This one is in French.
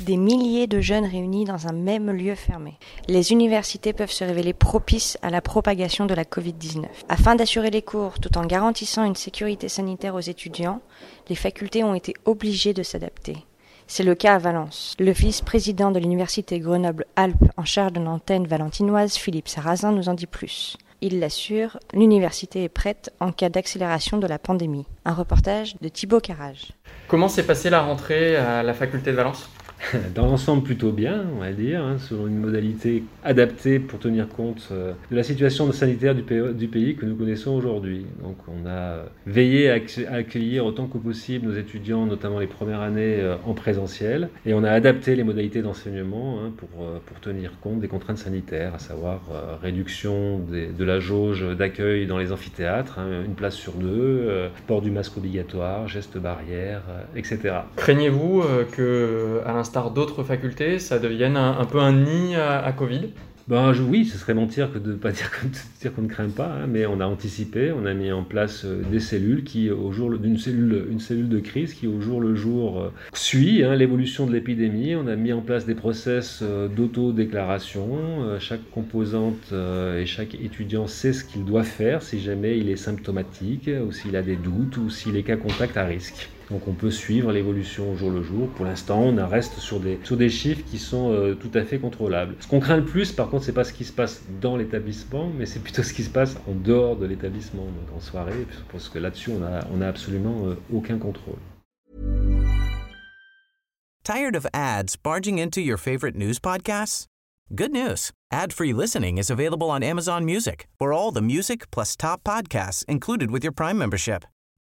Des milliers de jeunes réunis dans un même lieu fermé. Les universités peuvent se révéler propices à la propagation de la Covid-19. Afin d'assurer les cours tout en garantissant une sécurité sanitaire aux étudiants, les facultés ont été obligées de s'adapter. C'est le cas à Valence. Le vice-président de l'université Grenoble-Alpes en charge de l'antenne valentinoise, Philippe Sarrazin, nous en dit plus. Il l'assure, l'université est prête en cas d'accélération de la pandémie. Un reportage de Thibaut Carrage. Comment s'est passée la rentrée à la faculté de Valence? dans l'ensemble plutôt bien, on va dire, hein, selon une modalité adaptée pour tenir compte euh, de la situation sanitaire du pays, que nous connaissons aujourd'hui. Donc on a veillé à, accueillir autant que possible nos étudiants, notamment les premières années euh, en présentiel, et on a adapté les modalités d'enseignement hein, pour, euh, tenir compte des contraintes sanitaires, à savoir réduction de la jauge d'accueil dans les amphithéâtres, hein, une place sur deux, port du masque obligatoire, gestes barrières, etc. Craignez-vous que, à d'autres facultés, ça devienne un, peu un nid à, Covid ben, oui, ce serait mentir que de ne pas dire, qu'on ne craint pas, hein, mais on a anticipé, on a mis en place euh, des cellules qui, au jour d'une cellule, une cellule de crise qui, au jour le jour, euh, suit hein, l'évolution de l'épidémie. On a mis en place des process euh, d'auto-déclaration. chaque composante et chaque étudiant sait ce qu'il doit faire si jamais il est symptomatique, ou s'il a des doutes, ou s'il est cas contact à risque. Donc on peut suivre l'évolution au jour le jour. Pour l'instant, on reste sur des, chiffres qui sont euh, tout à fait contrôlables. Ce qu'on craint le plus, par contre, c'est pas ce qui se passe dans l'établissement, mais c'est plutôt ce qui se passe en dehors de l'établissement, donc en soirée, parce que là-dessus, on a, on a absolument euh, aucun contrôle. Tired of ads barging into your favorite news podcasts? Good news. Ad-free listening is available on Amazon Music for all the music plus top podcasts included with your Prime membership.